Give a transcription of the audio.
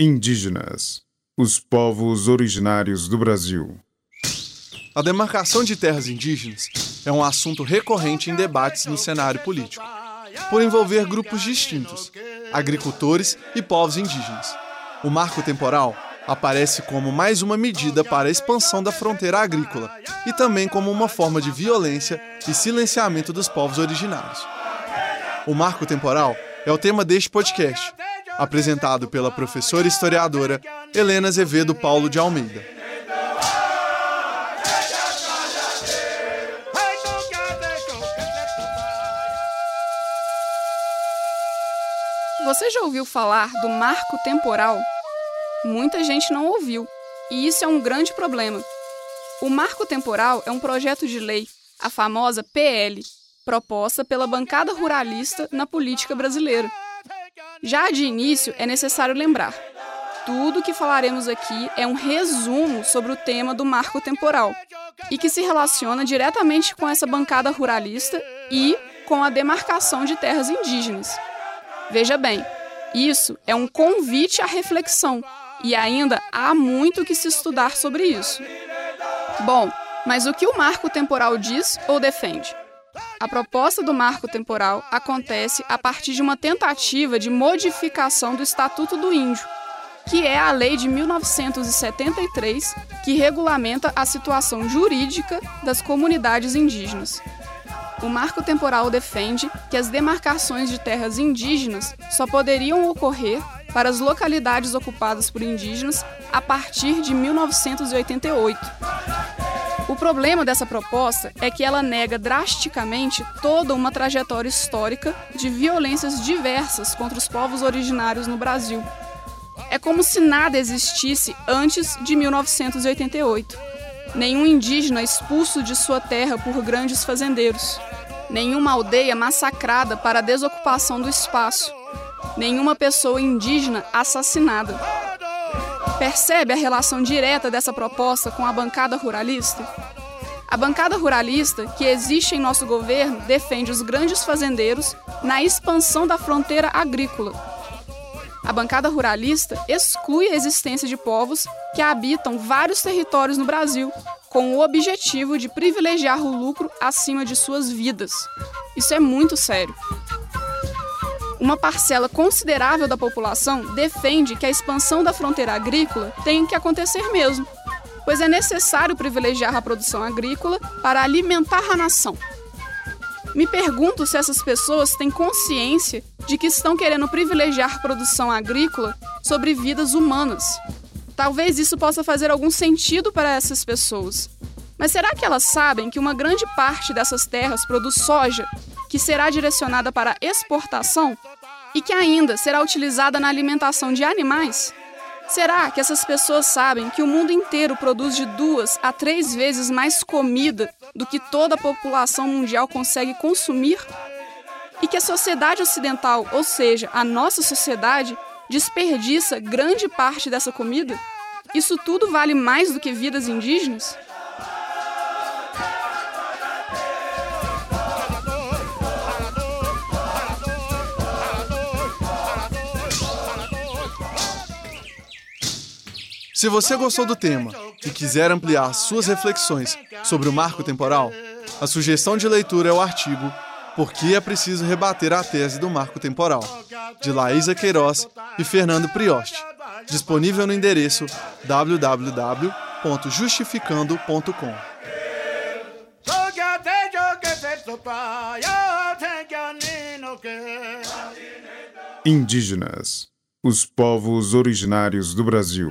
Indígenas, os povos originários do Brasil. A demarcação de terras indígenas é um assunto recorrente em debates no cenário político, por envolver grupos distintos, agricultores e povos indígenas. O marco temporal aparece como mais uma medida para a expansão da fronteira agrícola e também como uma forma de violência e silenciamento dos povos originários. O marco temporal é o tema deste podcast, apresentado pela professora historiadora Helena Azevedo Paulo de Almeida. Você já ouviu falar do marco temporal? Muita gente não ouviu, e isso é um grande problema. O marco temporal é um projeto de lei, a famosa PL, proposta pela bancada ruralista na política brasileira. Já de início, é necessário lembrar: tudo que falaremos aqui é um resumo sobre o tema do marco temporal e que se relaciona diretamente com essa bancada ruralista e com a demarcação de terras indígenas. Veja bem, isso é um convite à reflexão e ainda há muito que se estudar sobre isso. Bom, mas o que o marco temporal diz ou defende? A proposta do marco temporal acontece a partir de uma tentativa de modificação do Estatuto do Índio, que é a lei de 1973 que regulamenta a situação jurídica das comunidades indígenas. O marco temporal defende que as demarcações de terras indígenas só poderiam ocorrer para as localidades ocupadas por indígenas a partir de 1988. O problema dessa proposta é que ela nega drasticamente toda uma trajetória histórica de violências diversas contra os povos originários no Brasil. É como se nada existisse antes de 1988. Nenhum indígena expulso de sua terra por grandes fazendeiros. Nenhuma aldeia massacrada para a desocupação do espaço. Nenhuma pessoa indígena assassinada. Percebe a relação direta dessa proposta com a bancada ruralista? A bancada ruralista que existe em nosso governo defende os grandes fazendeiros na expansão da fronteira agrícola. A bancada ruralista exclui a existência de povos que habitam vários territórios no Brasil, com o objetivo de privilegiar o lucro acima de suas vidas. Isso é muito sério uma parcela considerável da população defende que a expansão da fronteira agrícola tem que acontecer mesmo, pois é necessário privilegiar a produção agrícola para alimentar a nação. Me pergunto se essas pessoas têm consciência de que estão querendo privilegiar produção agrícola sobre vidas humanas. Talvez isso possa fazer algum sentido para essas pessoas. Mas será que elas sabem que uma grande parte dessas terras produz soja, que será direcionada para exportação e que ainda será utilizada na alimentação de animais? Será que essas pessoas sabem que o mundo inteiro produz de duas a três vezes mais comida do que toda a população mundial consegue consumir? E que a sociedade ocidental, ou seja, a nossa sociedade, desperdiça grande parte dessa comida? Isso tudo vale mais do que vidas indígenas? Se você gostou do tema e quiser ampliar suas reflexões sobre o marco temporal, a sugestão de leitura é o artigo Por que é preciso rebater a tese do marco temporal, de Laísa Queiroz e Fernando Prioste, disponível no endereço www.justificando.com. Indígenas, os povos originários do Brasil.